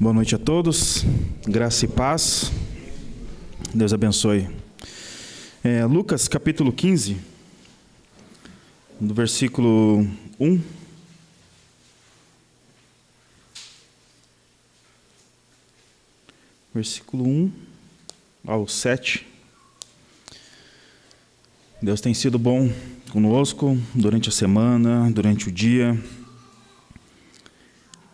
Boa noite a todos, graça e paz, Deus abençoe. É, Lucas capítulo 15, do versículo 1. Versículo 1 ao 7. Deus tem sido bom conosco durante a semana, durante o dia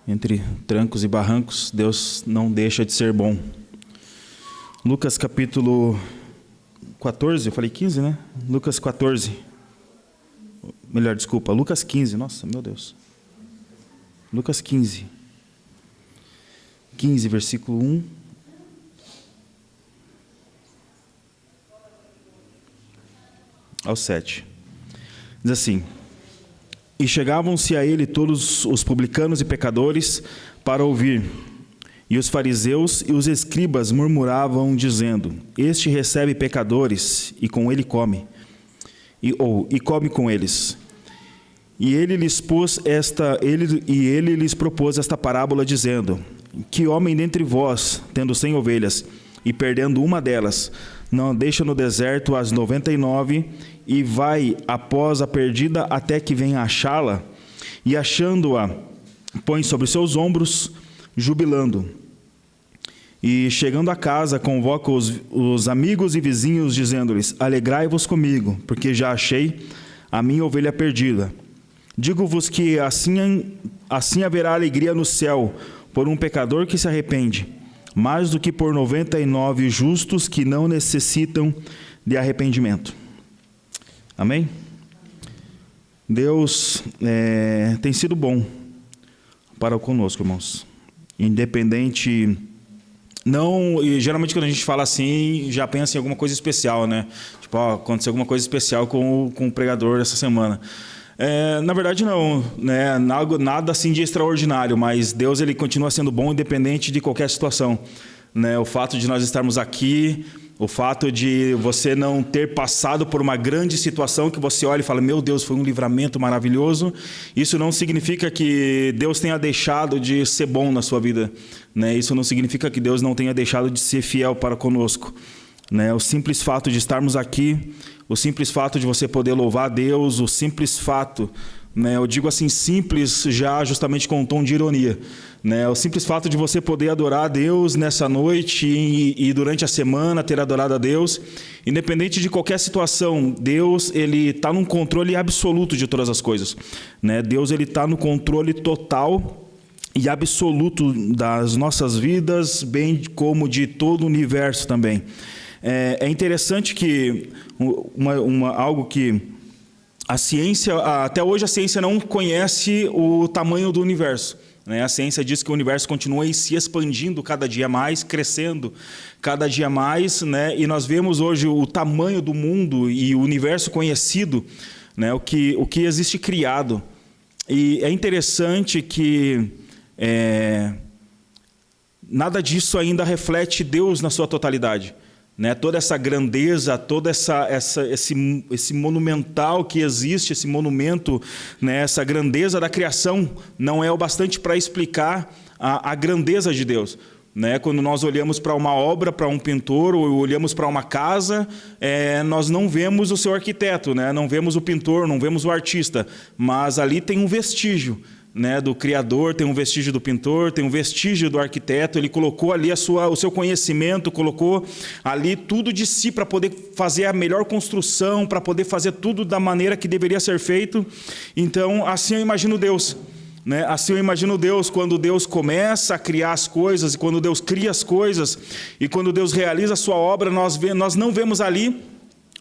entre trancos e barrancos, Deus não deixa de ser bom. Lucas capítulo 14, eu falei 15, né? Lucas 14. Melhor, desculpa, Lucas 15. Nossa, meu Deus. Lucas 15. 15, versículo 1. Ao 7. Diz assim: e chegavam-se a ele todos os publicanos e pecadores para ouvir. E os fariseus e os escribas murmuravam, dizendo: Este recebe pecadores e com ele come. E, ou, e come com eles. E ele lhes pôs esta, ele, e ele lhes propôs esta parábola, dizendo: Que homem dentre vós, tendo cem ovelhas, e perdendo uma delas, não deixa no deserto as noventa e nove e vai após a perdida até que venha achá-la, e achando-a, põe sobre seus ombros, jubilando. E chegando a casa, convoca os, os amigos e vizinhos, dizendo-lhes: Alegrai-vos comigo, porque já achei a minha ovelha perdida. Digo-vos que assim, assim haverá alegria no céu por um pecador que se arrepende, mais do que por noventa e nove justos que não necessitam de arrependimento. Amém? Deus é, tem sido bom para conosco, irmãos. Independente. Não, e geralmente quando a gente fala assim, já pensa em alguma coisa especial, né? Tipo, ó, aconteceu alguma coisa especial com, com o pregador essa semana. É, na verdade não, né? Nada, nada assim de extraordinário, mas Deus ele continua sendo bom independente de qualquer situação. Né? O fato de nós estarmos aqui o fato de você não ter passado por uma grande situação que você olha e fala: Meu Deus, foi um livramento maravilhoso. Isso não significa que Deus tenha deixado de ser bom na sua vida. Né? Isso não significa que Deus não tenha deixado de ser fiel para conosco. Né? O simples fato de estarmos aqui, o simples fato de você poder louvar a Deus, o simples fato né? Eu digo assim simples, já justamente com um tom de ironia. Né? O simples fato de você poder adorar a Deus nessa noite e, e, durante a semana ter adorado a Deus, independente de qualquer situação, Deus ele está no controle absoluto de todas as coisas. Né? Deus ele está no controle total e absoluto das nossas vidas, bem como de todo o universo também. É, é interessante que uma, uma, algo que a ciência, até hoje a ciência não conhece o tamanho do universo. Né? A ciência diz que o universo continua se expandindo cada dia mais, crescendo cada dia mais, né? e nós vemos hoje o tamanho do mundo e o universo conhecido, né? o, que, o que existe criado. E é interessante que é, nada disso ainda reflete Deus na sua totalidade. Né, toda essa grandeza, toda essa, essa esse, esse monumental que existe, esse monumento, né, essa grandeza da criação, não é o bastante para explicar a, a, grandeza de Deus. Né? Quando nós olhamos para uma obra, para um pintor, ou olhamos para uma casa, é, nós não vemos o seu arquiteto, né? não vemos o pintor, não vemos o artista, mas ali tem um vestígio né, do criador, tem um vestígio do pintor, tem um vestígio do arquiteto. Ele colocou ali a sua, o seu conhecimento, colocou ali tudo de si para poder fazer a melhor construção, para poder fazer tudo da maneira que deveria ser feito. Então, assim eu imagino Deus. Né? Assim eu imagino Deus quando Deus começa a criar as coisas, e quando Deus cria as coisas, e quando Deus realiza a sua obra, nós, vê, nós não vemos ali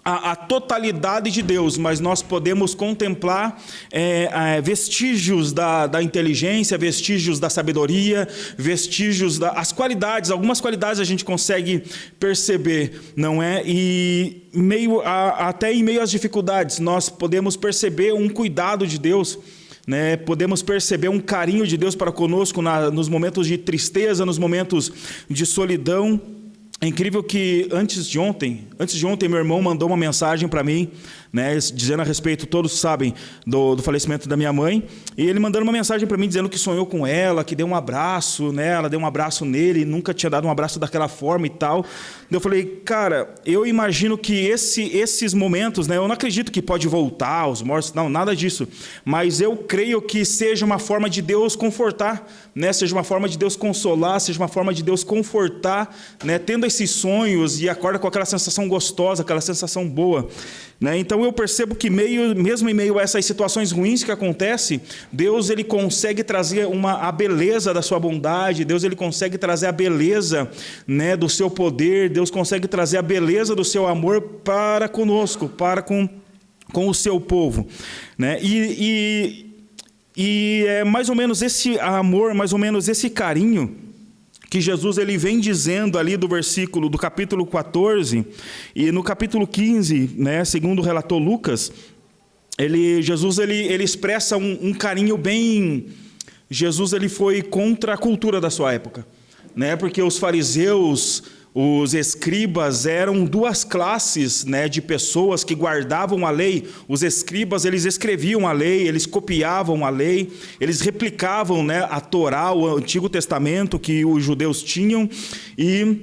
a, a, totalidade de Deus, mas nós podemos contemplar é, é, vestígios da, da, inteligência, vestígios da sabedoria, vestígios das as qualidades, algumas qualidades a gente consegue perceber, não é? E meio a, até em meio às dificuldades, nós podemos perceber um cuidado de Deus. Né, podemos perceber um carinho de Deus para conosco na, nos momentos de tristeza, nos momentos de solidão. É incrível que antes de ontem, antes de ontem meu irmão mandou uma mensagem para mim, né, dizendo a respeito, todos sabem, do, do falecimento da minha mãe, e ele mandando uma mensagem para mim dizendo que sonhou com ela, que deu um abraço, né, ela deu um abraço nele, nunca tinha dado um abraço daquela forma e tal. Eu falei, cara, eu imagino que esse, esses momentos, né, eu não acredito que pode voltar os mortos, não, nada disso, mas eu creio que seja uma forma de Deus confortar, né, seja uma forma de Deus consolar, seja uma forma de Deus confortar, né, tendo esses sonhos e acorda com aquela sensação gostosa, aquela sensação boa. Né? Então eu percebo que meio, mesmo em meio a essas situações ruins que acontecem, Deus ele consegue trazer uma, a beleza da sua bondade, Deus ele consegue trazer a beleza né, do seu poder, Deus consegue trazer a beleza do seu amor para conosco, para com, com o seu povo. Né? E, e, e é mais ou menos esse amor, mais ou menos esse carinho que Jesus ele vem dizendo ali do versículo do capítulo 14 e no capítulo 15, né, segundo relatou Lucas, ele Jesus ele, ele expressa um, um carinho bem Jesus ele foi contra a cultura da sua época, né? Porque os fariseus os escribas eram duas classes né, de pessoas que guardavam a lei. Os escribas eles escreviam a lei, eles copiavam a lei, eles replicavam né, a Torá, o Antigo Testamento que os judeus tinham. E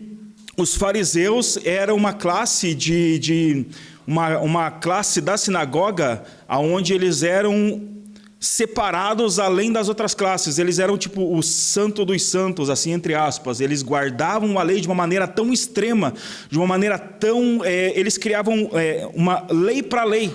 os fariseus eram uma classe de, de uma, uma classe da sinagoga, aonde eles eram separados além das outras classes. Eles eram tipo o santo dos santos, assim, entre aspas. Eles guardavam a lei de uma maneira tão extrema, de uma maneira tão. É, eles criavam é, uma lei para lei.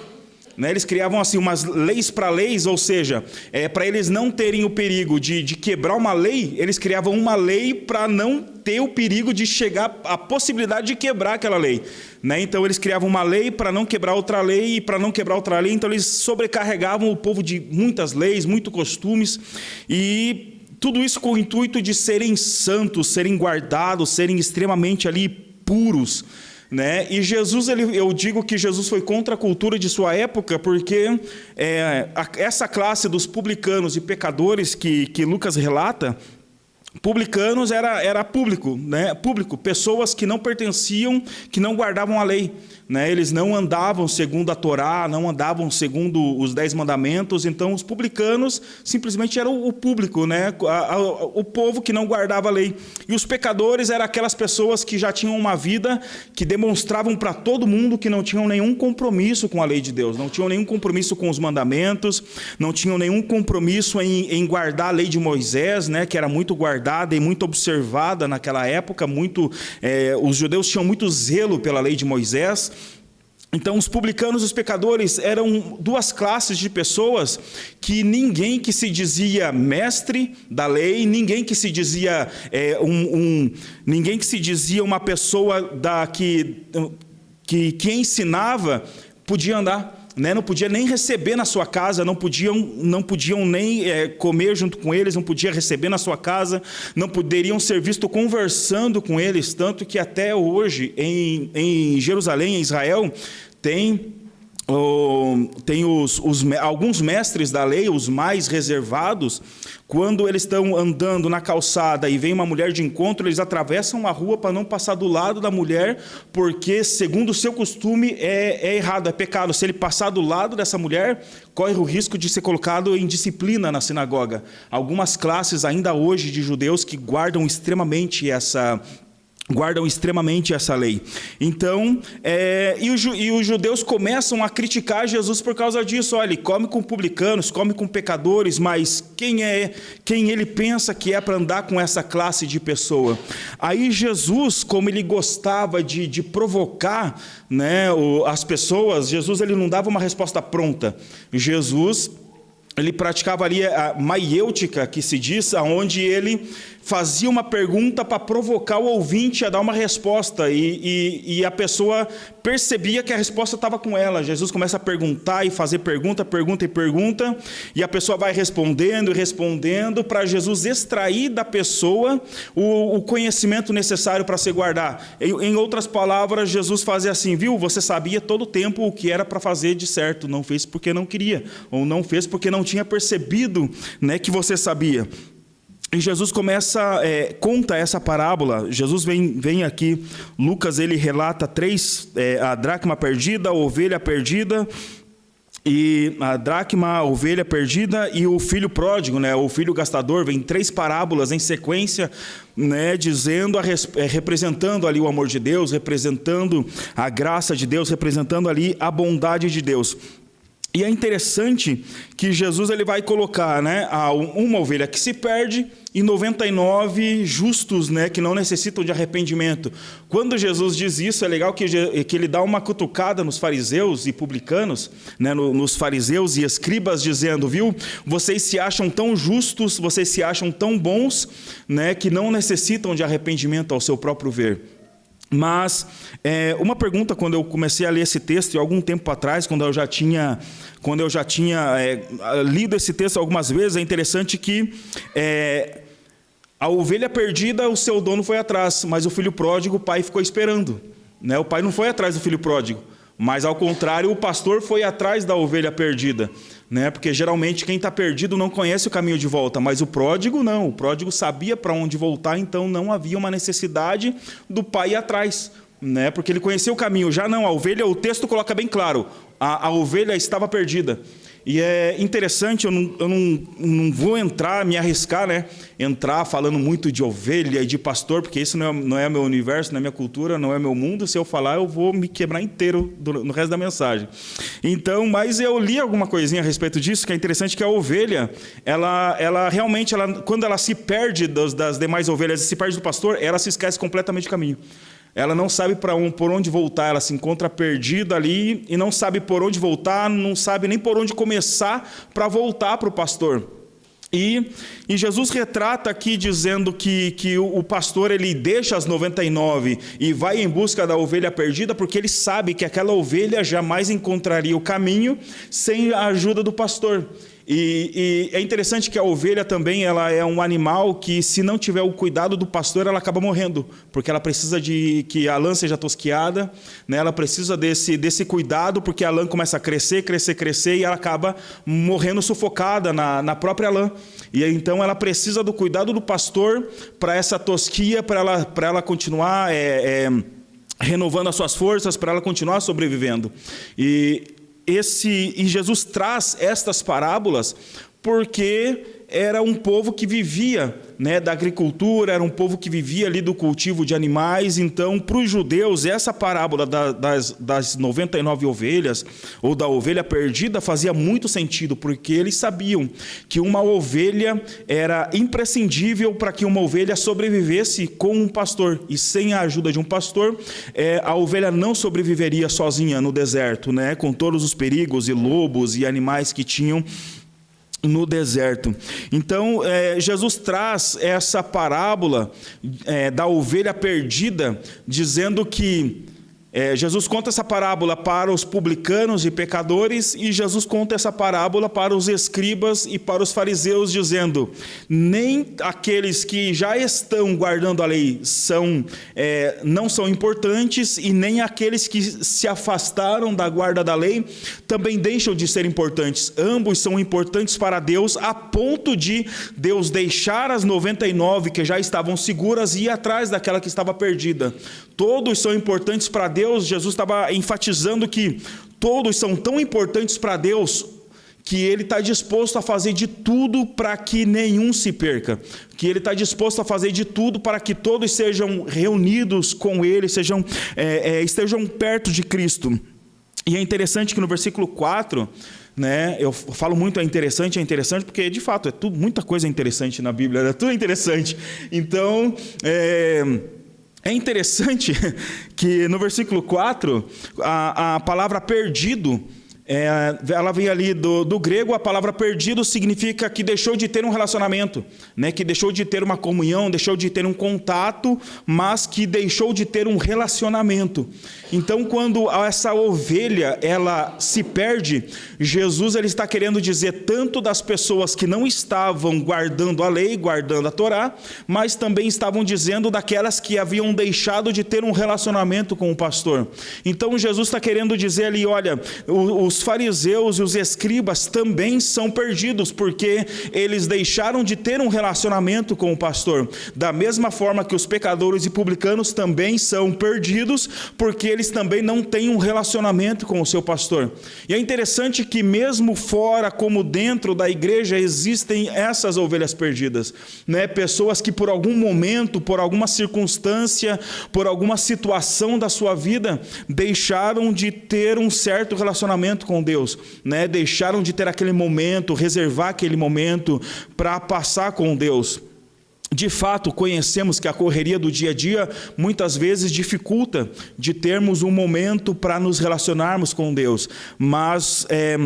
Né? Eles criavam assim umas leis para leis, ou seja, é, para eles não terem o perigo de, de quebrar uma lei, eles criavam uma lei para não ter o perigo de chegar a possibilidade de quebrar aquela lei. Né? Então eles criavam uma lei para não quebrar outra lei e para não quebrar outra lei, então eles sobrecarregavam o povo de muitas leis, muitos costumes e tudo isso com o intuito de serem santos, serem guardados, serem extremamente ali puros. Né? E Jesus, ele, eu digo que Jesus foi contra a cultura de sua época, porque é, a, essa classe dos publicanos e pecadores que, que Lucas relata, publicanos era, era público, né? público, pessoas que não pertenciam, que não guardavam a lei né, eles não andavam segundo a Torá, não andavam segundo os dez mandamentos, então os publicanos simplesmente eram o público, né, o povo que não guardava a lei. E os pecadores eram aquelas pessoas que já tinham uma vida que demonstravam para todo mundo que não tinham nenhum compromisso com a lei de Deus, não tinham nenhum compromisso com os mandamentos, não tinham nenhum compromisso em, em guardar a lei de Moisés, né, que era muito guardada e muito observada naquela época, muito, é, os judeus tinham muito zelo pela lei de Moisés, então, os publicanos e os pecadores eram duas classes de pessoas que ninguém que se dizia mestre da lei, ninguém que se dizia é, um, um, ninguém que se dizia uma pessoa da que, que, que ensinava podia andar. Né, não podia nem receber na sua casa, não podiam, não podiam nem é, comer junto com eles, não podia receber na sua casa, não poderiam ser vistos conversando com eles, tanto que até hoje em, em Jerusalém, em Israel, tem tem os, os, alguns mestres da lei, os mais reservados, quando eles estão andando na calçada e vem uma mulher de encontro, eles atravessam a rua para não passar do lado da mulher, porque, segundo o seu costume, é, é errado, é pecado. Se ele passar do lado dessa mulher, corre o risco de ser colocado em disciplina na sinagoga. Algumas classes, ainda hoje, de judeus que guardam extremamente essa guardam extremamente essa lei. Então, é, e, o, e, os judeus começam a criticar Jesus por causa disso. Olha, ele come com publicanos, come com pecadores, mas quem é quem ele pensa que é para andar com essa classe de pessoa? Aí Jesus, como ele gostava de, de provocar né, as pessoas, Jesus ele não dava uma resposta pronta. Jesus ele praticava ali a maiêutica, que se diz, aonde ele fazia uma pergunta para provocar o ouvinte a dar uma resposta e, e, e a pessoa percebia que a resposta estava com ela. Jesus começa a perguntar e fazer pergunta, pergunta e pergunta, e a pessoa vai respondendo e respondendo para Jesus extrair da pessoa o, o conhecimento necessário para se guardar. Em, em, outras palavras, Jesus fazia assim, viu? Você sabia todo o tempo o que era para fazer de certo, não fez porque não queria, ou não fez porque não tinha percebido né, que você sabia. E Jesus começa, é, conta essa parábola. Jesus vem, vem aqui, Lucas ele relata três: é, a dracma perdida, a ovelha perdida e a dracma, a ovelha perdida e o filho pródigo, né, o filho gastador, vem três parábolas em sequência, né, dizendo, a, é, representando ali o amor de Deus, representando a graça de Deus, representando ali a bondade de Deus. E é interessante que Jesus ele vai colocar né, uma ovelha que se perde e 99 justos né, que não necessitam de arrependimento. Quando Jesus diz isso, é legal que, que ele dá uma cutucada nos fariseus e publicanos, né, nos fariseus e escribas, dizendo: Viu, vocês se acham tão justos, vocês se acham tão bons, né, que não necessitam de arrependimento ao seu próprio ver. Mas é, uma pergunta quando eu comecei a ler esse texto, e algum tempo atrás, quando eu já tinha, quando eu já tinha é, lido esse texto algumas vezes, é interessante que é, a ovelha perdida, o seu dono foi atrás, mas o filho pródigo, o pai ficou esperando. Né? O pai não foi atrás do filho pródigo, mas ao contrário, o pastor foi atrás da ovelha perdida né? Porque geralmente quem está perdido não conhece o caminho de volta, mas o pródigo não. O pródigo sabia para onde voltar, então não havia uma necessidade do pai ir atrás, né? Porque ele conhecia o caminho. Já não, a ovelha, o texto coloca bem claro: a, a ovelha estava perdida. E é interessante, eu não, eu não, não vou entrar, me arriscar, né? Entrar falando muito de ovelha e de pastor, porque isso não é, não é meu universo, não é minha cultura, não é meu mundo. Se eu falar, eu vou me quebrar inteiro no resto da mensagem. Então, mas eu li alguma coisinha a respeito disso, que é interessante que a ovelha, ela, ela realmente, ela, quando ela se perde das, das demais ovelhas e se perde do pastor, ela se esquece completamente do caminho. Ela não sabe para um, por onde voltar, ela se encontra perdida ali e não sabe por onde voltar, não sabe nem por onde começar para voltar para o pastor. E, e, Jesus retrata aqui dizendo que, que o, pastor ele deixa as 99 e vai em busca da ovelha perdida, porque ele sabe que aquela ovelha jamais encontraria o caminho sem a ajuda do pastor. E, e, é interessante que a ovelha também ela é um animal que, se não tiver o cuidado do pastor, ela acaba morrendo, porque ela precisa de que a lã seja tosquiada, né? ela precisa desse, desse cuidado, porque a lã começa a crescer, crescer, crescer, e ela acaba morrendo sufocada na, na própria lã. E então ela precisa do cuidado do pastor para essa tosquia, para ela, ela continuar. É, é, renovando as suas forças para ela continuar sobrevivendo. E esse e Jesus traz estas parábolas porque era um povo que vivia né, da agricultura, era um povo que vivia ali do cultivo de animais. Então, para os judeus, essa parábola da, das, das 99 ovelhas, ou da ovelha perdida, fazia muito sentido, porque eles sabiam que uma ovelha era imprescindível para que uma ovelha sobrevivesse com um pastor. E sem a ajuda de um pastor, é, a ovelha não sobreviveria sozinha no deserto, né, com todos os perigos e lobos e animais que tinham no deserto. Então, é, Jesus traz essa parábola é, da ovelha perdida, dizendo que é, Jesus conta essa parábola para os publicanos e pecadores, e Jesus conta essa parábola para os escribas e para os fariseus, dizendo: nem aqueles que já estão guardando a lei são, é, não são importantes, e nem aqueles que se afastaram da guarda da lei também deixam de ser importantes. Ambos são importantes para Deus, a ponto de Deus deixar as 99 que já estavam seguras e ir atrás daquela que estava perdida. Todos são importantes para Deus. Jesus estava enfatizando que todos são tão importantes para Deus que ele está disposto a fazer de tudo para que nenhum se perca, que ele está disposto a fazer de tudo para que todos sejam reunidos com ele, sejam, é, é, estejam perto de Cristo. E é interessante que no versículo 4, né, eu falo muito é interessante, é interessante, porque de fato é tudo, muita coisa interessante na Bíblia, é tudo interessante. Então, é, é interessante que no versículo 4, a, a palavra perdido é, ela vem ali do, do, grego, a palavra perdido significa que deixou de ter um relacionamento, né? que deixou de ter uma comunhão, deixou de ter um contato, mas que deixou de ter um relacionamento. Então, quando essa ovelha ela se perde, Jesus ele está querendo dizer tanto das pessoas que não estavam guardando a lei, guardando a Torá, mas também estavam dizendo daquelas que haviam deixado de ter um relacionamento com o pastor. Então, Jesus está querendo dizer ali, olha, os fariseus e os escribas também são perdidos, porque eles deixaram de ter um relacionamento com o pastor. Da mesma forma que os pecadores e publicanos também são perdidos, porque eles também não têm um relacionamento com o seu pastor. E é interessante que, mesmo fora como dentro da igreja, existem essas ovelhas perdidas, né? pessoas que por algum momento, por alguma circunstância, por alguma situação da sua vida, deixaram de ter um certo relacionamento com Deus, né? deixaram de ter aquele momento, reservar aquele momento para passar com Deus. De fato, conhecemos que a correria do dia a dia muitas vezes dificulta de termos um momento para nos relacionarmos com Deus, mas. É,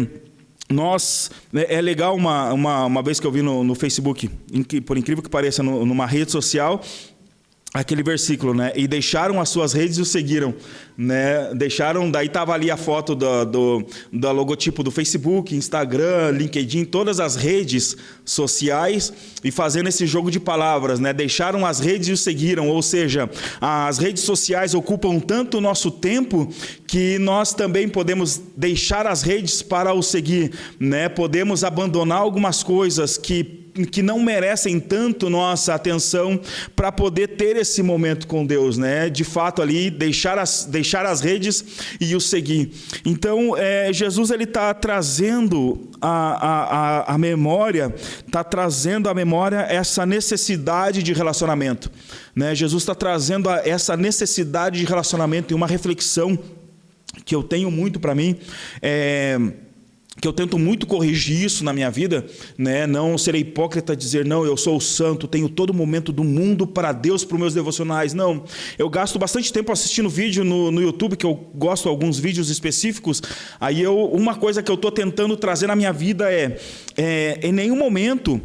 nós é, é legal uma, uma, uma vez que eu vi no, no Facebook, por incrível que pareça, numa rede social, aquele versículo, né? E deixaram as suas redes e o seguiram, né? Deixaram, daí tava ali a foto do, do, do logotipo do Facebook, Instagram, LinkedIn, todas as redes sociais e fazendo esse jogo de palavras, né? Deixaram as redes e o seguiram, ou seja, as redes sociais ocupam tanto o nosso tempo que nós também podemos deixar as redes para o seguir, né? Podemos abandonar algumas coisas que que não merecem tanto nossa atenção para poder ter esse momento com Deus, né? De fato ali deixar as, deixar as redes e o seguir. Então é, Jesus ele está trazendo a, a, a memória, está trazendo à memória essa necessidade de relacionamento, né? Jesus está trazendo a, essa necessidade de relacionamento e uma reflexão que eu tenho muito para mim. É, que eu tento muito corrigir isso na minha vida, né? Não ser hipócrita dizer não, eu sou o santo, tenho todo momento do mundo para Deus, para os meus devocionais. Não, eu gasto bastante tempo assistindo vídeo no, no YouTube, que eu gosto de alguns vídeos específicos. Aí eu, uma coisa que eu estou tentando trazer na minha vida é, é em nenhum momento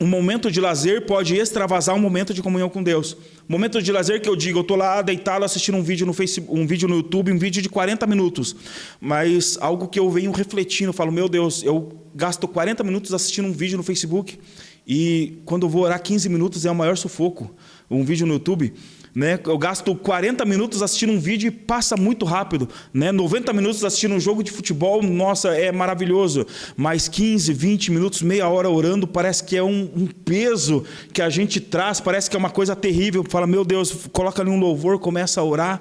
um momento de lazer pode extravasar um momento de comunhão com Deus. Momento de lazer que eu digo, eu estou lá deitado assistindo um vídeo no Facebook, um vídeo no YouTube, um vídeo de 40 minutos. Mas algo que eu venho refletindo, eu falo, meu Deus, eu gasto 40 minutos assistindo um vídeo no Facebook e quando eu vou orar 15 minutos é o maior sufoco. Um vídeo no YouTube. Né? Eu gasto 40 minutos assistindo um vídeo e passa muito rápido. Né? 90 minutos assistindo um jogo de futebol, nossa, é maravilhoso. Mas 15, 20 minutos, meia hora orando, parece que é um, um peso que a gente traz, parece que é uma coisa terrível. Fala, meu Deus, coloca ali um louvor, começa a orar.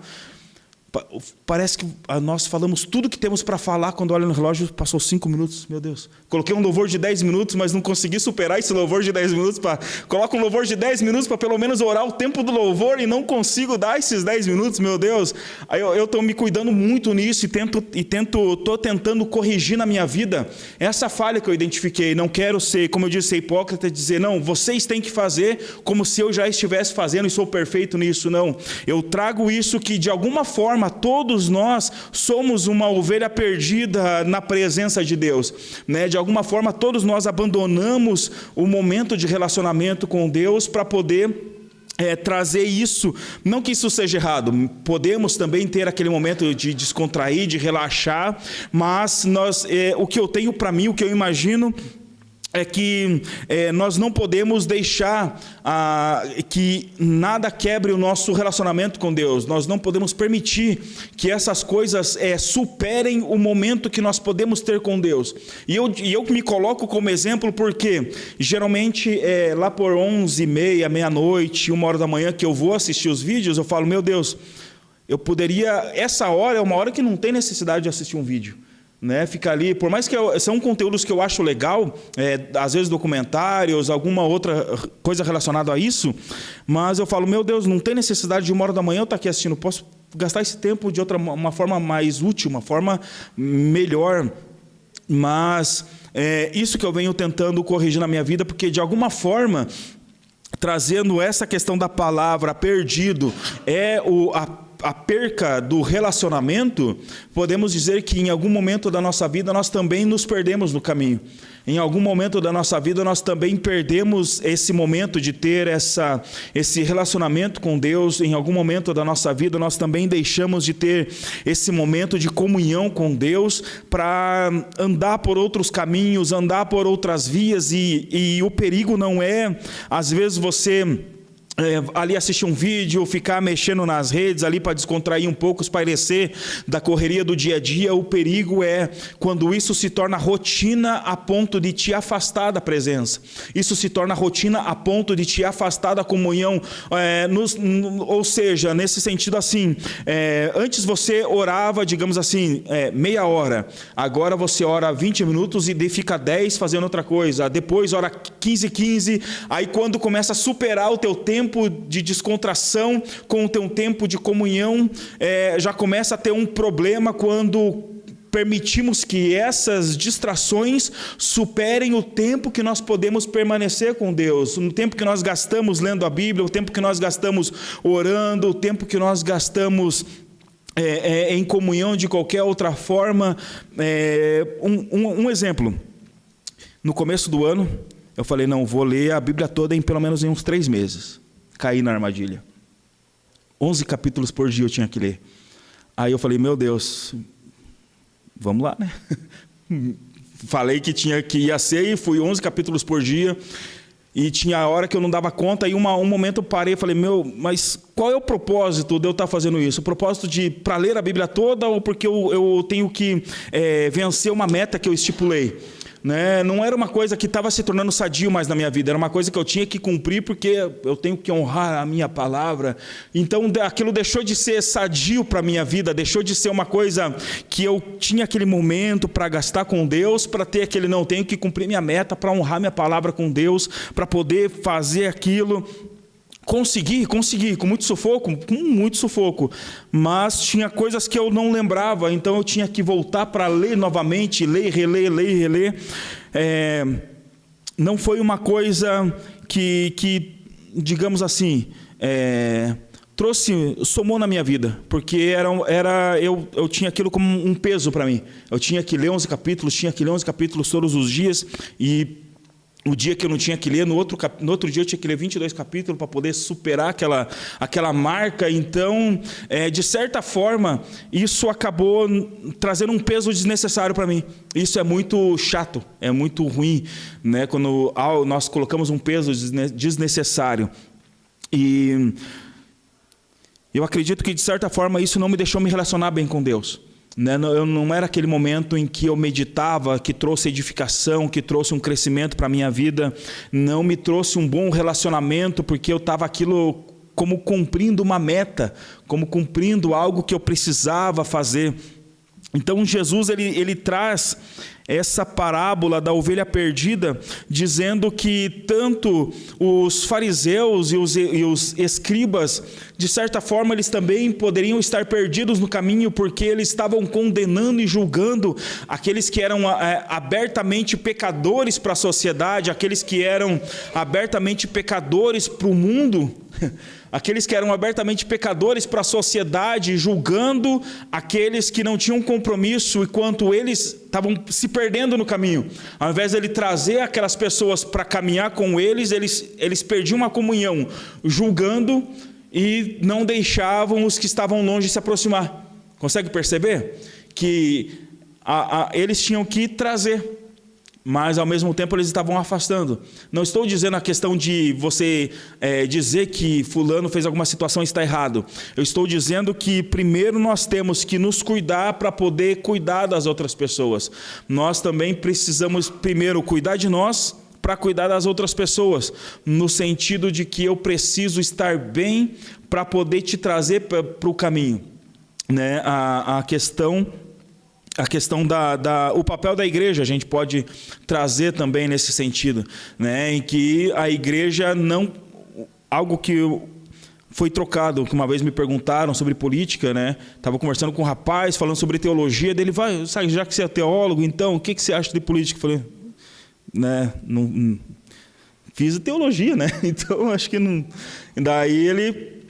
Parece que nós falamos tudo que temos para falar quando olha no relógio, passou cinco minutos, meu Deus. Coloquei um louvor de 10 minutos, mas não consegui superar esse louvor de 10 minutos. Pra... Coloco um louvor de 10 minutos para pelo menos orar o tempo do louvor e não consigo dar esses 10 minutos, meu Deus. Aí eu estou me cuidando muito nisso e tento e tento, estou tentando corrigir na minha vida essa falha que eu identifiquei. Não quero ser, como eu disse, hipócrita e dizer, não, vocês têm que fazer como se eu já estivesse fazendo e sou perfeito nisso. Não. Eu trago isso que de alguma forma forma, todos nós somos uma ovelha perdida na presença de Deus. Né? De alguma forma, todos nós abandonamos o momento de relacionamento com Deus para poder é, trazer isso, não que isso seja errado, podemos também ter aquele momento de descontrair, de relaxar, mas nós, é, o que eu tenho para mim, o que eu imagino é que é, nós não podemos deixar ah, que nada quebre o nosso relacionamento com Deus. Nós não podemos permitir que essas coisas é, superem o momento que nós podemos ter com Deus. E eu, e eu me coloco como exemplo porque geralmente é, lá por onze e meia, meia-noite, uma hora da manhã que eu vou assistir os vídeos, eu falo, meu Deus, eu poderia... Essa hora é uma hora que não tem necessidade de assistir um vídeo né, fica ali, por mais que eu, são conteúdos que eu acho legal, é, às vezes documentários, alguma outra coisa relacionada a isso, mas eu falo, meu Deus, não tem necessidade de uma hora da manhã eu estar aqui assistindo, posso gastar esse tempo de outra uma forma mais útil, uma forma melhor, mas é isso que eu venho tentando corrigir na minha vida, porque de alguma forma trazendo essa questão da palavra perdido é o a a perca do relacionamento, podemos dizer que em algum momento da nossa vida nós também nos perdemos no caminho. Em algum momento da nossa vida nós também perdemos esse momento de ter essa, esse relacionamento com Deus. Em algum momento da nossa vida nós também deixamos de ter esse momento de comunhão com Deus para andar por outros caminhos, andar por outras vias. E, e o perigo não é, às vezes, você é, ali assistir um vídeo, ficar mexendo nas redes ali para descontrair um pouco, espairecer da correria do dia a dia. O perigo é quando isso se torna rotina a ponto de te afastar da presença. Isso se torna rotina a ponto de te afastar da comunhão. É, nos, ou seja, nesse sentido assim, é, antes você orava, digamos assim, é, meia hora. Agora você ora 20 minutos e fica 10 fazendo outra coisa. Depois ora 15, 15. Aí quando começa a superar o teu tempo, tempo de descontração com o teu tempo de comunhão, é, já começa a ter um problema quando permitimos que essas distrações superem o tempo que nós podemos permanecer com Deus, o tempo que nós gastamos lendo a Bíblia, o tempo que nós gastamos orando, o tempo que nós gastamos é, é, em comunhão de qualquer outra forma. É, um, um, um exemplo: no começo do ano, eu falei, não, vou ler a Bíblia toda em pelo menos em uns três meses caí na armadilha. 11 capítulos por dia eu tinha que ler. Aí eu falei, meu Deus, vamos lá, né? Falei que tinha que ia ser e fui 11 capítulos por dia. E tinha a hora que eu não dava conta, e uma, um momento eu parei e falei, meu, mas qual é o propósito de eu estar fazendo isso? O propósito de para ler a Bíblia toda ou porque eu, eu tenho que é, vencer uma meta que eu estipulei? Né? não era uma coisa que estava se tornando sadio mais na minha vida, era uma coisa que eu tinha que cumprir porque eu tenho que honrar a minha palavra. Então aquilo deixou de ser sadio para a minha vida, deixou de ser uma coisa que eu tinha aquele momento para gastar com Deus, para ter aquele não, tenho que cumprir minha meta, para honrar minha palavra com Deus, para poder fazer aquilo. Consegui, consegui, com muito sufoco, com muito sufoco. Mas tinha coisas que eu não lembrava, então eu tinha que voltar para ler novamente, ler, reler, ler, reler. É, não foi uma coisa que, que digamos assim, é, trouxe, somou na minha vida, porque era, era eu, eu tinha aquilo como um peso para mim. Eu tinha que ler 11 capítulos, tinha que ler 11 capítulos todos os dias e o dia que eu não tinha que ler, no outro, no outro dia eu tinha que ler 22 capítulos para poder superar aquela, aquela marca. Então, é, de certa forma, isso acabou trazendo um peso desnecessário para mim. Isso é muito chato, é muito ruim, né? quando nós colocamos um peso desnecessário. E eu acredito que, de certa forma, isso não me deixou me relacionar bem com Deus. Né? Eu não era aquele momento em que eu meditava, que trouxe edificação, que trouxe um crescimento para a minha vida. Não me trouxe um bom relacionamento, porque eu estava aquilo como cumprindo uma meta, como cumprindo algo que eu precisava fazer. Então Jesus ele, ele traz essa parábola da ovelha perdida, dizendo que tanto os fariseus e os, e os escribas, de certa forma, eles também poderiam estar perdidos no caminho, porque eles estavam condenando e julgando aqueles que eram é, abertamente pecadores para a sociedade, aqueles que eram abertamente pecadores para o mundo. aqueles que eram abertamente pecadores para a sociedade, julgando aqueles que não tinham compromisso, enquanto eles estavam se perdendo no caminho. Ao invés de ele trazer aquelas pessoas para caminhar com eles, eles, eles perdiam uma comunhão, julgando e não deixavam os que estavam longe se aproximar. Consegue perceber? Que a, a, eles tinham que trazer mas ao mesmo tempo eles estavam afastando. Não estou dizendo a questão de você é, dizer que fulano fez alguma situação e está errado. Eu estou dizendo que primeiro nós temos que nos cuidar para poder cuidar das outras pessoas. Nós também precisamos primeiro cuidar de nós para cuidar das outras pessoas, no sentido de que eu preciso estar bem para poder te trazer para o caminho. Né? A, a questão a questão da, da, o papel da igreja a gente pode trazer também nesse sentido, né, em que a igreja não algo que foi trocado, que uma vez me perguntaram sobre política, né? Tava conversando com um rapaz falando sobre teologia, dele vai, sabe, já que você é teólogo, então o que que você acha de política? Eu falei, né, não, não fiz teologia, né? Então acho que não. Daí ele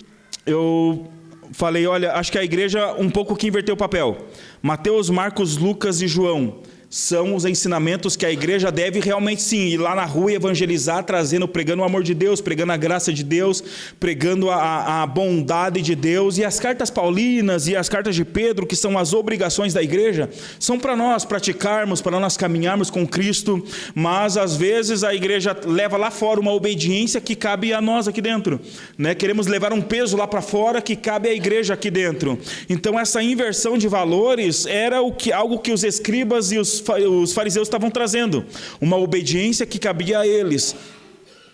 eu falei, olha, acho que a igreja um pouco que inverteu o papel. Mateus, Marcos, Lucas e João são os ensinamentos que a igreja deve realmente sim ir lá na rua e evangelizar, trazendo, pregando o amor de Deus, pregando a graça de Deus, pregando a, a bondade de Deus. E as cartas paulinas e as cartas de Pedro, que são as obrigações da igreja, são para nós praticarmos, para nós caminharmos com Cristo, mas às vezes a igreja leva lá fora uma obediência que cabe a nós aqui dentro. Né? Queremos levar um peso lá para fora que cabe à igreja aqui dentro. Então essa inversão de valores era o que, algo que os escribas e os os fariseus estavam trazendo, uma obediência que cabia a eles.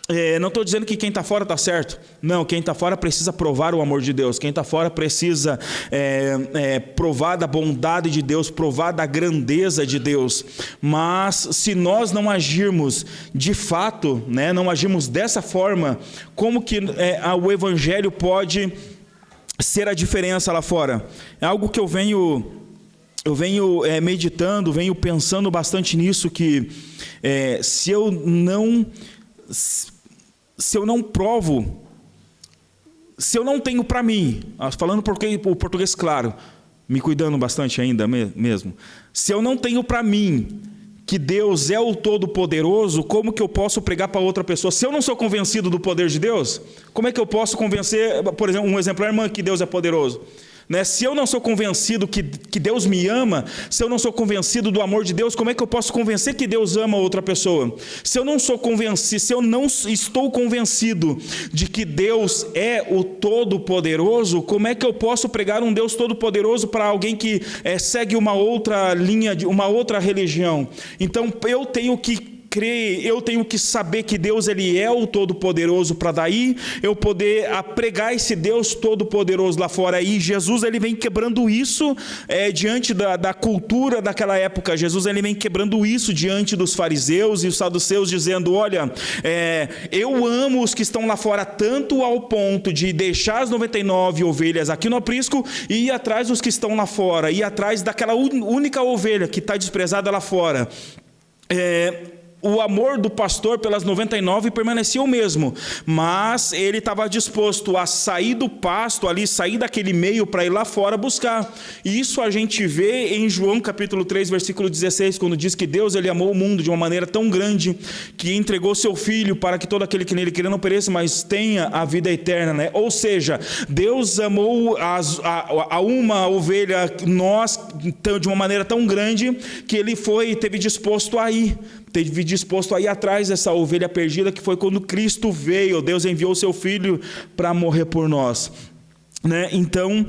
É, não estou dizendo que quem está fora está certo. Não, quem está fora precisa provar o amor de Deus. Quem está fora precisa é, é, provar da bondade de Deus, provar da grandeza de Deus. Mas se nós não agirmos de fato, né, não agirmos dessa forma, como que é, o Evangelho pode ser a diferença lá fora? É algo que eu venho eu venho é, meditando, venho pensando bastante nisso que é, se eu não se eu não provo, se eu não tenho para mim, ah, falando porque o português claro, me cuidando bastante ainda mesmo, se eu não tenho para mim que Deus é o Todo-Poderoso, como que eu posso pregar para outra pessoa? Se eu não sou convencido do poder de Deus, como é que eu posso convencer, por exemplo, um exemplo, a irmã que Deus é poderoso? Né? Se eu não sou convencido que, que Deus me ama, se eu não sou convencido do amor de Deus, como é que eu posso convencer que Deus ama outra pessoa? Se eu não sou convencido, se eu não estou convencido de que Deus é o Todo-Poderoso, como é que eu posso pregar um Deus Todo-Poderoso para alguém que é, segue uma outra linha, uma outra religião? Então eu tenho que crer, eu tenho que saber que Deus ele é o Todo-Poderoso para daí eu poder pregar esse Deus Todo-Poderoso lá fora. E Jesus ele vem quebrando isso é, diante da, da cultura daquela época. Jesus ele vem quebrando isso diante dos fariseus e os saduceus, dizendo: Olha, é, eu amo os que estão lá fora tanto ao ponto de deixar as 99 ovelhas aqui no aprisco e ir atrás dos que estão lá fora, ir atrás daquela única ovelha que está desprezada lá fora. É, o amor do pastor pelas 99 permanecia o mesmo, mas ele estava disposto a sair do pasto ali, sair daquele meio para ir lá fora buscar. E isso a gente vê em João capítulo 3, versículo 16, quando diz que Deus ele amou o mundo de uma maneira tão grande que entregou seu filho para que todo aquele que nele queira não pereça, mas tenha a vida eterna, né? Ou seja, Deus amou as, a, a uma ovelha nós de uma maneira tão grande que ele foi teve disposto a ir teve disposto a ir atrás dessa ovelha perdida, que foi quando Cristo veio, Deus enviou seu Filho para morrer por nós. Né? Então,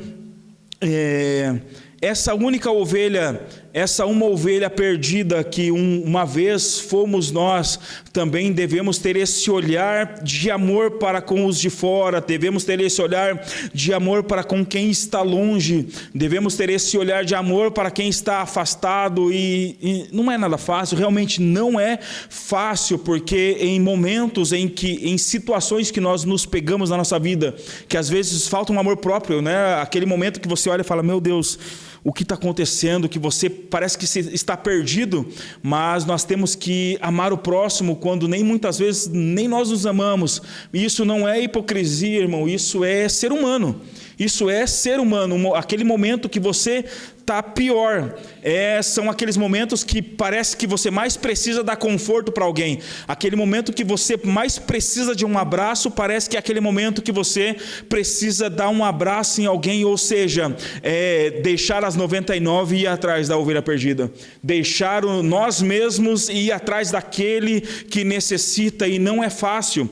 é, essa única ovelha essa uma ovelha perdida que um, uma vez fomos nós, também devemos ter esse olhar de amor para com os de fora, devemos ter esse olhar de amor para com quem está longe, devemos ter esse olhar de amor para quem está afastado e, e não é nada fácil, realmente não é fácil, porque em momentos em que, em situações que nós nos pegamos na nossa vida, que às vezes falta um amor próprio, né? Aquele momento que você olha e fala, meu Deus, o que está acontecendo, que você parece que está perdido, mas nós temos que amar o próximo quando nem muitas vezes nem nós nos amamos. Isso não é hipocrisia, irmão, isso é ser humano. Isso é ser humano, aquele momento que você está pior. É, são aqueles momentos que parece que você mais precisa dar conforto para alguém. Aquele momento que você mais precisa de um abraço, parece que é aquele momento que você precisa dar um abraço em alguém, ou seja, é, deixar as 99 e ir atrás da ovelha perdida. Deixar nós mesmos e ir atrás daquele que necessita e não é fácil.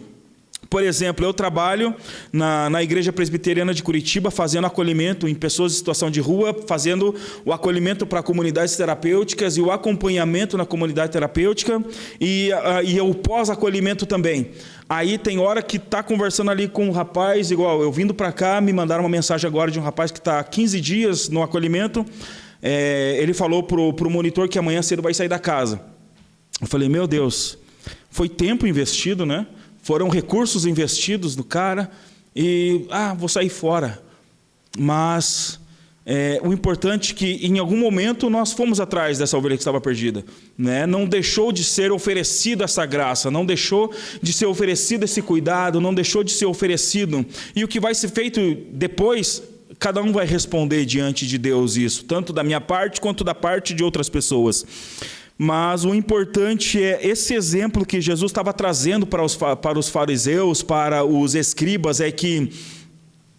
Por exemplo, eu trabalho na, na Igreja Presbiteriana de Curitiba fazendo acolhimento em pessoas em situação de rua, fazendo o acolhimento para comunidades terapêuticas e o acompanhamento na comunidade terapêutica e, uh, e o pós-acolhimento também. Aí tem hora que está conversando ali com um rapaz, igual eu vindo para cá, me mandaram uma mensagem agora de um rapaz que está há 15 dias no acolhimento. É, ele falou para o monitor que amanhã cedo vai sair da casa. Eu falei, meu Deus, foi tempo investido, né? Foram recursos investidos no cara e, ah, vou sair fora. Mas é, o importante é que em algum momento nós fomos atrás dessa ovelha que estava perdida. Né? Não deixou de ser oferecida essa graça, não deixou de ser oferecido esse cuidado, não deixou de ser oferecido. E o que vai ser feito depois, cada um vai responder diante de Deus isso, tanto da minha parte quanto da parte de outras pessoas. Mas o importante é esse exemplo que Jesus estava trazendo para os, para os fariseus, para os escribas, é que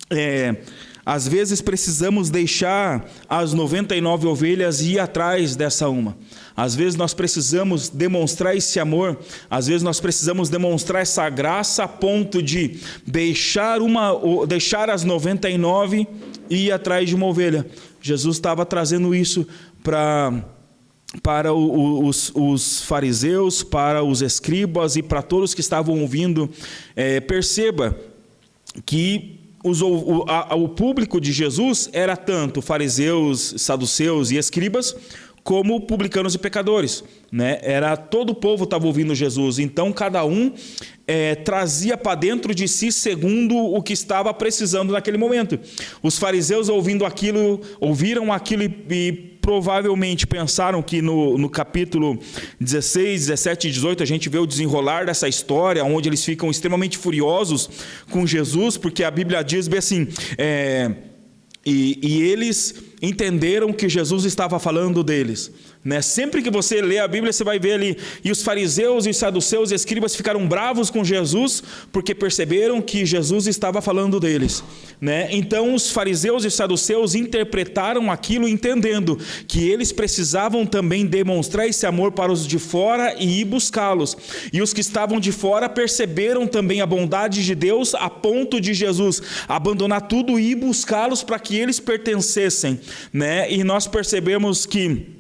é, às vezes precisamos deixar as 99 ovelhas e ir atrás dessa uma. Às vezes nós precisamos demonstrar esse amor, às vezes nós precisamos demonstrar essa graça a ponto de deixar uma deixar as 99 e ir atrás de uma ovelha. Jesus estava trazendo isso para para os, os, fariseus, para os escribas e para todos que estavam ouvindo, é, perceba que os, o, a, o público de Jesus era tanto fariseus, saduceus e escribas, como publicanos e pecadores. Né? Era todo o povo estava ouvindo Jesus, então cada um é, trazia para dentro de si segundo o que estava precisando naquele momento. Os fariseus ouvindo aquilo, ouviram aquilo e, e provavelmente pensaram que no, no capítulo 16, 17 e 18 a gente vê o desenrolar dessa história, onde eles ficam extremamente furiosos com Jesus, porque a Bíblia diz bem assim. É, e, e eles entenderam que Jesus estava falando deles. Né? Sempre que você lê a Bíblia, você vai ver ali, e os fariseus e os saduceus e escribas ficaram bravos com Jesus, porque perceberam que Jesus estava falando deles. Né? Então os fariseus e saduceus interpretaram aquilo entendendo que eles precisavam também demonstrar esse amor para os de fora e ir buscá-los. E os que estavam de fora perceberam também a bondade de Deus a ponto de Jesus abandonar tudo e ir buscá-los para que eles pertencessem, né? E nós percebemos que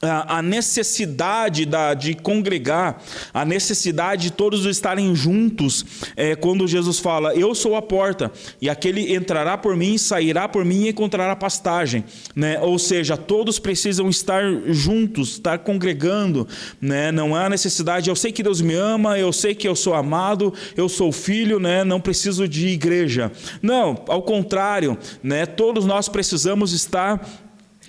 a necessidade da, de congregar, a necessidade de todos estarem juntos, é, quando Jesus fala: Eu sou a porta, e aquele entrará por mim, sairá por mim e encontrará pastagem. Né? Ou seja, todos precisam estar juntos, estar congregando. Né? Não há necessidade, eu sei que Deus me ama, eu sei que eu sou amado, eu sou filho, né? não preciso de igreja. Não, ao contrário, né? todos nós precisamos estar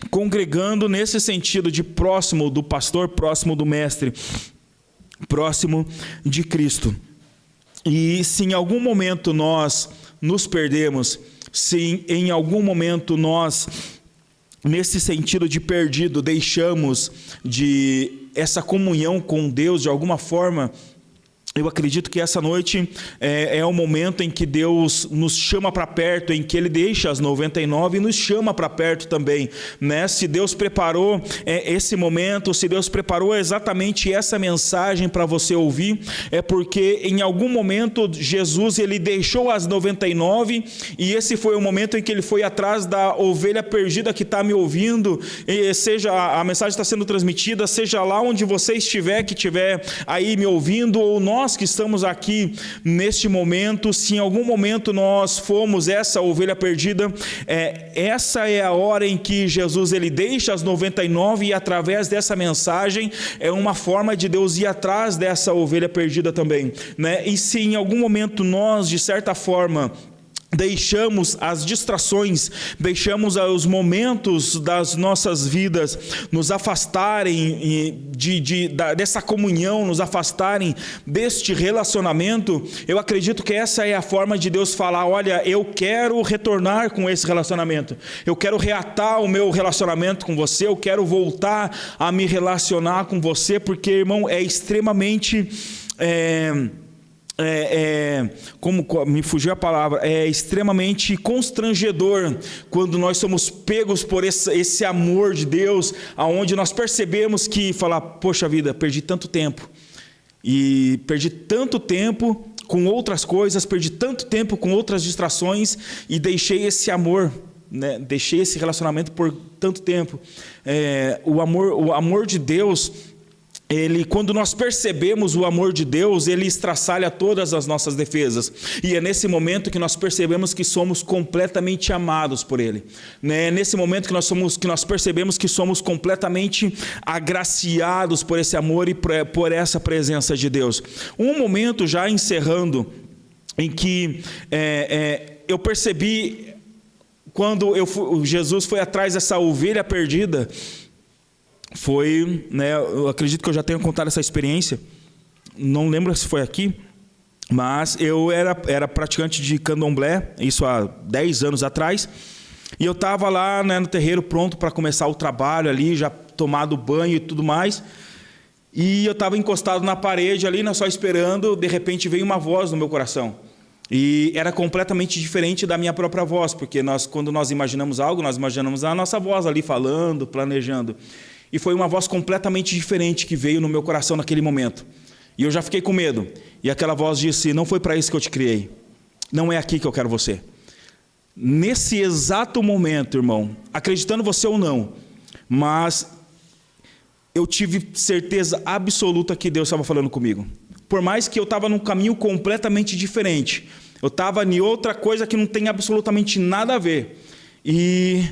congregando nesse sentido de próximo do pastor, próximo do mestre, próximo de Cristo. E se em algum momento nós nos perdemos, se em algum momento nós, nesse sentido de perdido, deixamos de essa comunhão com Deus de alguma forma, eu acredito que essa noite é, é o momento em que Deus nos chama para perto, em que Ele deixa as 99 e nos chama para perto também. Né? Se Deus preparou é, esse momento, se Deus preparou exatamente essa mensagem para você ouvir, é porque em algum momento Jesus ele deixou as 99 e esse foi o momento em que ele foi atrás da ovelha perdida que está me ouvindo, e seja a mensagem está sendo transmitida, seja lá onde você estiver, que estiver aí me ouvindo, ou nós nós que estamos aqui neste momento, se em algum momento nós fomos essa ovelha perdida, é, essa é a hora em que Jesus ele deixa as 99 e através dessa mensagem é uma forma de Deus ir atrás dessa ovelha perdida também, né? E se em algum momento nós de certa forma deixamos as distrações, deixamos os momentos das nossas vidas nos afastarem de, de, dessa comunhão, nos afastarem deste relacionamento, eu acredito que essa é a forma de Deus falar: olha, eu quero retornar com esse relacionamento, eu quero reatar o meu relacionamento com você, eu quero voltar a me relacionar com você, porque, irmão, é extremamente. É, é, é, como me fugiu a palavra, é extremamente constrangedor quando nós somos pegos por esse, esse amor de Deus, aonde nós percebemos que falar, poxa vida, perdi tanto tempo e perdi tanto tempo com outras coisas, perdi tanto tempo com outras distrações e deixei esse amor, né? deixei esse relacionamento por tanto tempo. É, o amor, o amor de Deus ele, quando nós percebemos o amor de Deus, ele estraçalha todas as nossas defesas. E é nesse momento que nós percebemos que somos completamente amados por Ele. Né? É nesse momento que nós, somos, que nós percebemos que somos completamente agraciados por esse amor e por essa presença de Deus. Um momento já encerrando, em que é, é, eu percebi quando eu, Jesus foi atrás dessa ovelha perdida foi, né, eu acredito que eu já tenho contado essa experiência, não lembro se foi aqui, mas eu era, era praticante de candomblé, isso há 10 anos atrás, e eu estava lá né, no terreiro pronto para começar o trabalho ali, já tomado banho e tudo mais, E eu estava encostado na parede ali, só esperando, de repente veio uma voz no meu coração. E era completamente diferente da minha própria voz, porque nós, quando nós imaginamos algo, nós imaginamos a nossa voz ali falando, planejando. E foi uma voz completamente diferente que veio no meu coração naquele momento. E eu já fiquei com medo. E aquela voz disse: Não foi para isso que eu te criei. Não é aqui que eu quero você. Nesse exato momento, irmão, acreditando você ou não, mas eu tive certeza absoluta que Deus estava falando comigo. Por mais que eu estava num caminho completamente diferente, eu estava em outra coisa que não tem absolutamente nada a ver. E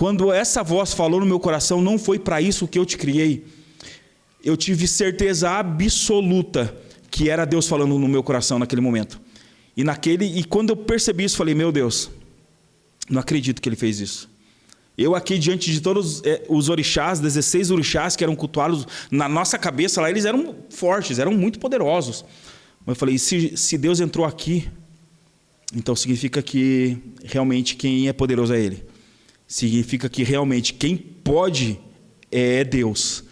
quando essa voz falou no meu coração, não foi para isso que eu te criei. Eu tive certeza absoluta que era Deus falando no meu coração naquele momento. E naquele e quando eu percebi isso, falei: "Meu Deus, não acredito que ele fez isso. Eu aqui diante de todos é, os orixás, 16 orixás que eram cultuados na nossa cabeça lá, eles eram fortes, eram muito poderosos. Mas eu falei, se, se Deus entrou aqui, então significa que realmente quem é poderoso é Ele. Significa que realmente quem pode é Deus.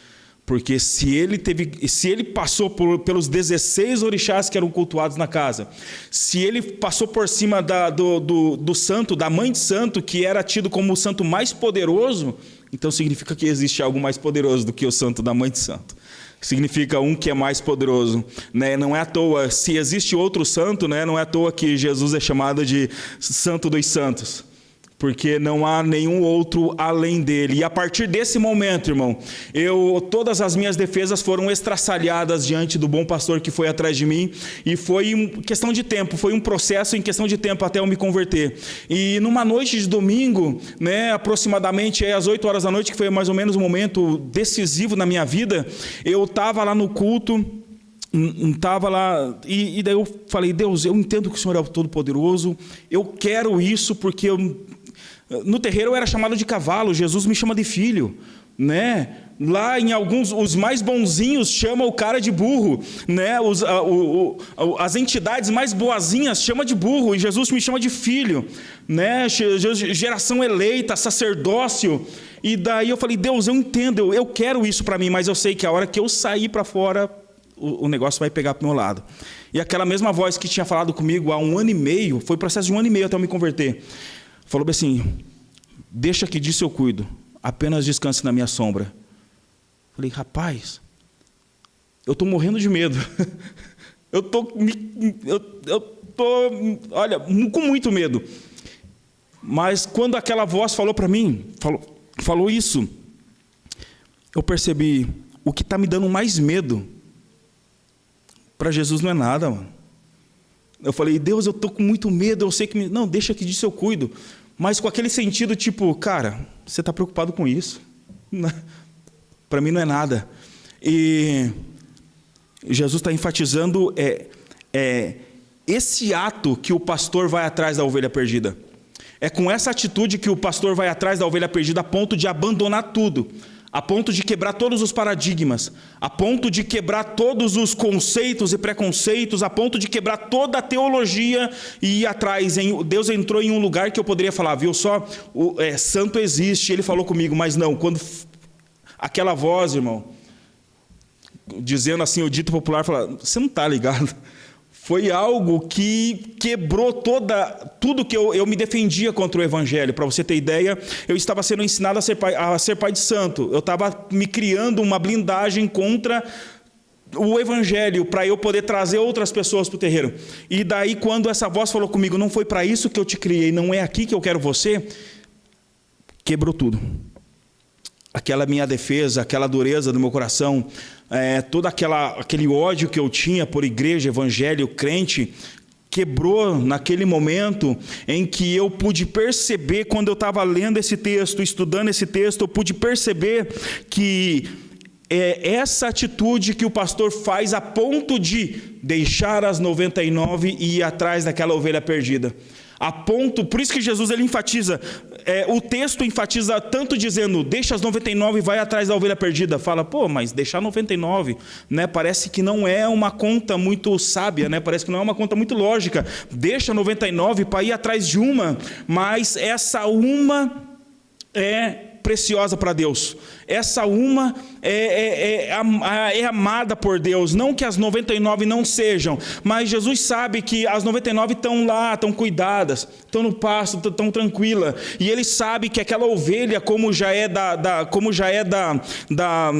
Porque se ele teve, se ele passou por, pelos 16 orixás que eram cultuados na casa, se ele passou por cima da, do, do, do, santo, da mãe de santo, que era tido como o santo mais poderoso, então significa que existe algo mais poderoso do que o santo da mãe de santo. Significa um que é mais poderoso, né? Não é à toa, se existe outro santo, né? Não é à toa que Jesus é chamado de Santo dos Santos porque não há nenhum outro além dele. E a partir desse momento, irmão, eu todas as minhas defesas foram estraçalhadas diante do bom pastor que foi atrás de mim, e foi questão de tempo, foi um processo em questão de tempo até eu me converter. E numa noite de domingo, né, aproximadamente às 8 horas da noite, que foi mais ou menos um momento decisivo na minha vida, eu estava lá no culto, estava lá e, e, daí eu falei Deus eu entendo que o Senhor é o todo poderoso eu quero isso porque eu no terreiro eu era chamado de cavalo, Jesus me chama de filho, né? Lá em alguns, os mais bonzinhos chamam o cara de burro, né? Os, a, o, o, as entidades mais boazinhas chamam de burro e Jesus me chama de filho, né? Geração eleita, sacerdócio. E daí eu falei, Deus, eu entendo, eu, eu quero isso para mim, mas eu sei que a hora que eu sair para fora, o, o negócio vai pegar para meu lado. E aquela mesma voz que tinha falado comigo há um ano e meio, foi processo de um ano e meio até eu me converter falou assim: Deixa que disso eu cuido, apenas descanse na minha sombra. Falei, rapaz, eu estou morrendo de medo. eu tô, eu, eu tô, olha, com muito medo. Mas quando aquela voz falou para mim, falou, falou isso, eu percebi o que está me dando mais medo. Para Jesus não é nada, mano. Eu falei, Deus, eu estou com muito medo, eu sei que. Me... Não, deixa que disso eu cuido. Mas com aquele sentido tipo, cara, você está preocupado com isso? Para mim não é nada. E Jesus está enfatizando é, é, esse ato que o pastor vai atrás da ovelha perdida. É com essa atitude que o pastor vai atrás da ovelha perdida a ponto de abandonar tudo a ponto de quebrar todos os paradigmas, a ponto de quebrar todos os conceitos e preconceitos, a ponto de quebrar toda a teologia e ir atrás. Deus entrou em um lugar que eu poderia falar, viu só, o é, santo existe, ele falou comigo, mas não, quando aquela voz, irmão, dizendo assim, o dito popular, fala, você não está ligado? Foi algo que quebrou toda tudo que eu, eu me defendia contra o evangelho. Para você ter ideia, eu estava sendo ensinado a ser pai, a ser pai de santo. Eu estava me criando uma blindagem contra o evangelho para eu poder trazer outras pessoas para o terreiro. E daí quando essa voz falou comigo, não foi para isso que eu te criei, não é aqui que eu quero você, quebrou tudo. Aquela minha defesa, aquela dureza do meu coração, é, todo aquela, aquele ódio que eu tinha por igreja, evangelho, crente, quebrou naquele momento em que eu pude perceber, quando eu estava lendo esse texto, estudando esse texto, eu pude perceber que é essa atitude que o pastor faz a ponto de deixar as 99 e ir atrás daquela ovelha perdida. A ponto, por isso que Jesus ele enfatiza, é, o texto enfatiza tanto dizendo, deixa as 99 e vai atrás da ovelha perdida. Fala, pô, mas deixar 99, né? Parece que não é uma conta muito sábia, né? Parece que não é uma conta muito lógica. Deixa 99 para ir atrás de uma, mas essa uma é preciosa para Deus. Essa uma é, é, é, é, amada por Deus. Não que as 99 não sejam, mas Jesus sabe que as 99 estão lá, estão cuidadas, estão no pasto, estão tranquila. E ele sabe que aquela ovelha, como já é da, da como já é da, da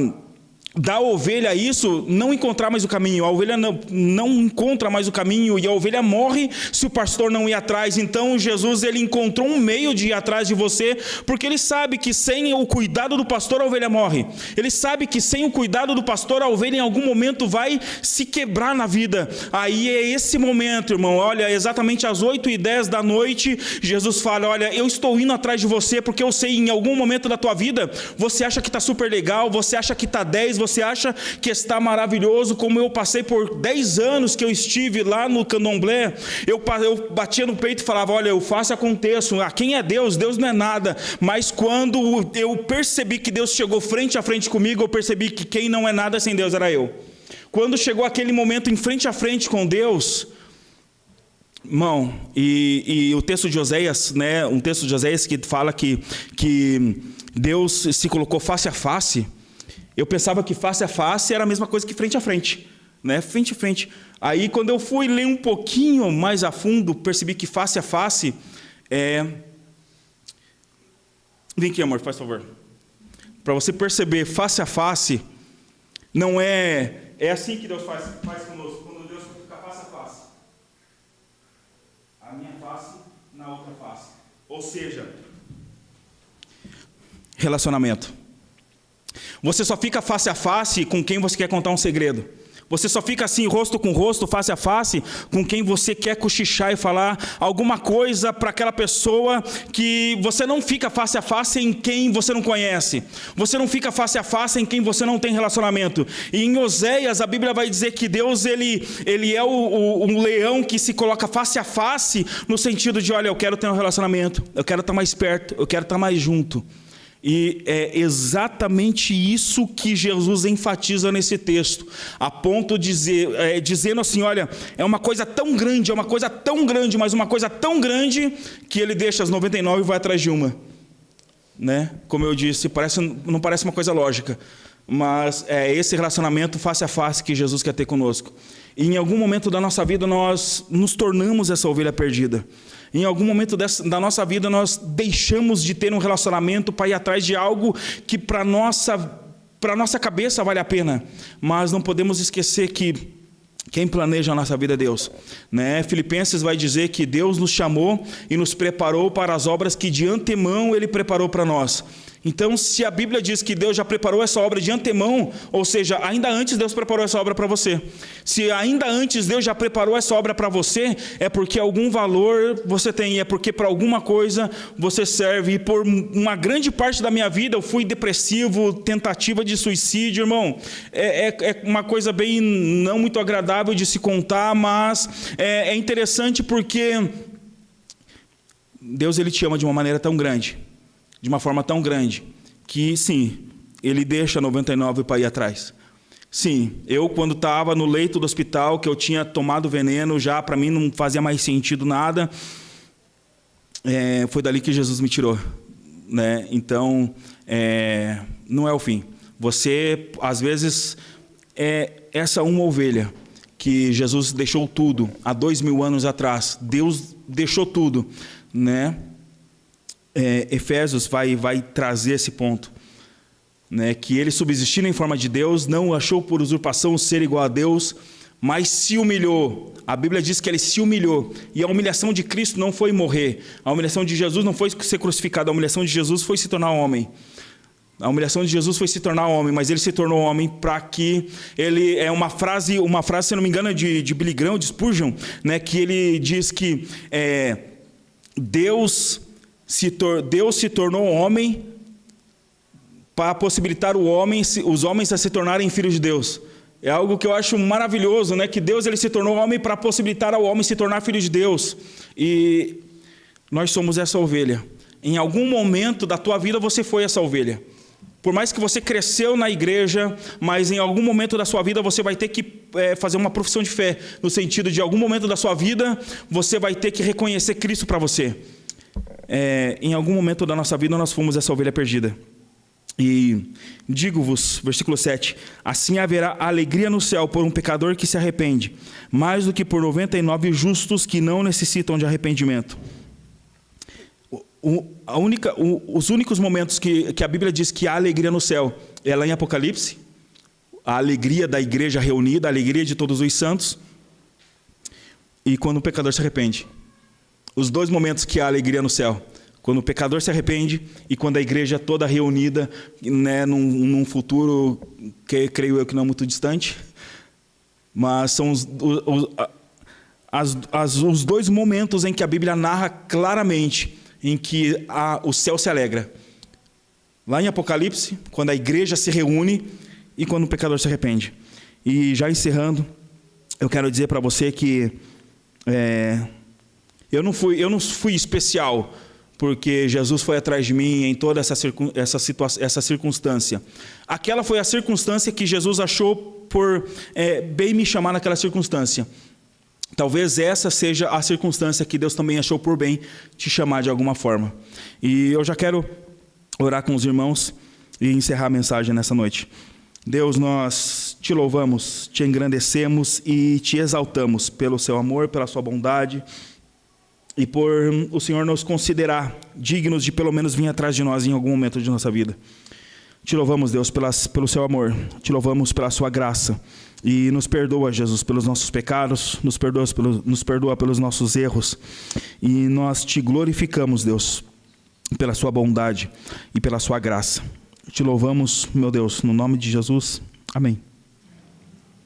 da ovelha isso não encontrar mais o caminho. A ovelha não, não encontra mais o caminho e a ovelha morre se o pastor não ir atrás. Então Jesus ele encontrou um meio de ir atrás de você, porque ele sabe que sem o cuidado do pastor a ovelha morre. Ele sabe que sem o cuidado do pastor a ovelha em algum momento vai se quebrar na vida. Aí é esse momento, irmão. Olha, exatamente às 8 e 10 da noite, Jesus fala: Olha, eu estou indo atrás de você porque eu sei em algum momento da tua vida você acha que está super legal, você acha que está 10, você acha que está maravilhoso, como eu passei por 10 anos que eu estive lá no candomblé, eu, eu batia no peito e falava: Olha, eu faço aconteço, ah, quem é Deus? Deus não é nada. Mas quando eu percebi que Deus chegou frente a frente comigo, eu percebi que quem não é nada sem Deus era eu. Quando chegou aquele momento em frente a frente com Deus, Irmão, e, e, o texto de Oséias, né, um texto de Oséias que fala que, que Deus se colocou face a face, eu pensava que face a face era a mesma coisa que frente a frente, né? Frente a frente. Aí quando eu fui ler um pouquinho mais a fundo, percebi que face a face é Vem aqui, amor, faz favor. Para você perceber, face a face não é é assim que Deus faz, faz conosco, quando Deus fica face a face. A minha face na outra face. Ou seja, relacionamento. Você só fica face a face com quem você quer contar um segredo. Você só fica assim, rosto com rosto, face a face, com quem você quer cochichar e falar alguma coisa para aquela pessoa que você não fica face a face em quem você não conhece. Você não fica face a face em quem você não tem relacionamento. E em Oséias, a Bíblia vai dizer que Deus ele, ele é o, o, um leão que se coloca face a face, no sentido de: olha, eu quero ter um relacionamento, eu quero estar mais perto, eu quero estar mais junto. E é exatamente isso que Jesus enfatiza nesse texto, a ponto de dizer, é, dizendo assim: olha, é uma coisa tão grande, é uma coisa tão grande, mas uma coisa tão grande que ele deixa as 99 e vai atrás de uma. Né? Como eu disse, parece, não parece uma coisa lógica, mas é esse relacionamento face a face que Jesus quer ter conosco. E em algum momento da nossa vida nós nos tornamos essa ovelha perdida. Em algum momento dessa, da nossa vida nós deixamos de ter um relacionamento para ir atrás de algo que para nossa para nossa cabeça vale a pena, mas não podemos esquecer que quem planeja a nossa vida é Deus. Né? Filipenses vai dizer que Deus nos chamou e nos preparou para as obras que de antemão Ele preparou para nós. Então, se a Bíblia diz que Deus já preparou essa obra de antemão, ou seja, ainda antes Deus preparou essa obra para você. Se ainda antes Deus já preparou essa obra para você, é porque algum valor você tem, é porque para alguma coisa você serve. E por uma grande parte da minha vida eu fui depressivo, tentativa de suicídio, irmão. É, é, é uma coisa bem não muito agradável de se contar, mas é, é interessante porque Deus ele te ama de uma maneira tão grande de uma forma tão grande que, sim, ele deixa 99 para ir atrás. Sim, eu quando estava no leito do hospital, que eu tinha tomado veneno, já para mim não fazia mais sentido nada, é, foi dali que Jesus me tirou. Né? Então, é, não é o fim. Você, às vezes, é essa uma ovelha que Jesus deixou tudo há dois mil anos atrás. Deus deixou tudo, né? É, Efésios vai, vai trazer esse ponto. Né, que ele, subsistindo em forma de Deus, não achou por usurpação ser igual a Deus, mas se humilhou. A Bíblia diz que ele se humilhou. E a humilhação de Cristo não foi morrer. A humilhação de Jesus não foi ser crucificado. A humilhação de Jesus foi se tornar homem. A humilhação de Jesus foi se tornar homem, mas ele se tornou homem para que ele é uma frase, uma frase, se não me engano, de, de Billy Graham, de Spurgeon, né, que ele diz que é, Deus se Deus se tornou homem para possibilitar homem, os homens a se tornarem filhos de Deus. É algo que eu acho maravilhoso, né? Que Deus ele se tornou homem para possibilitar ao homem se tornar filho de Deus. E nós somos essa ovelha. Em algum momento da tua vida você foi essa ovelha. Por mais que você cresceu na igreja, mas em algum momento da sua vida você vai ter que é, fazer uma profissão de fé, no sentido de algum momento da sua vida você vai ter que reconhecer Cristo para você é, em algum momento da nossa vida nós fomos essa ovelha perdida. E digo-vos, versículo 7, assim haverá alegria no céu por um pecador que se arrepende, mais do que por 99 justos que não necessitam de arrependimento. O, única, o, os únicos momentos que, que a Bíblia diz que há alegria no céu é lá em Apocalipse, a alegria da igreja reunida, a alegria de todos os santos, e quando o pecador se arrepende. Os dois momentos que há alegria no céu quando o pecador se arrepende e quando a igreja toda reunida, né, num, num futuro que creio eu que não é muito distante, mas são os, os, as, as, os dois momentos em que a Bíblia narra claramente em que a, o céu se alegra. Lá em Apocalipse, quando a igreja se reúne e quando o pecador se arrepende. E já encerrando, eu quero dizer para você que é, eu, não fui, eu não fui especial porque Jesus foi atrás de mim em toda essa, essa, essa circunstância. Aquela foi a circunstância que Jesus achou por é, bem me chamar naquela circunstância. Talvez essa seja a circunstância que Deus também achou por bem te chamar de alguma forma. E eu já quero orar com os irmãos e encerrar a mensagem nessa noite. Deus, nós te louvamos, te engrandecemos e te exaltamos pelo seu amor, pela sua bondade e por o Senhor nos considerar dignos de pelo menos vir atrás de nós em algum momento de nossa vida. Te louvamos, Deus, pelas, pelo seu amor, te louvamos pela sua graça. E nos perdoa, Jesus, pelos nossos pecados, nos perdoa, nos perdoa pelos nossos erros. E nós te glorificamos, Deus, pela sua bondade e pela sua graça. Te louvamos, meu Deus, no nome de Jesus. Amém.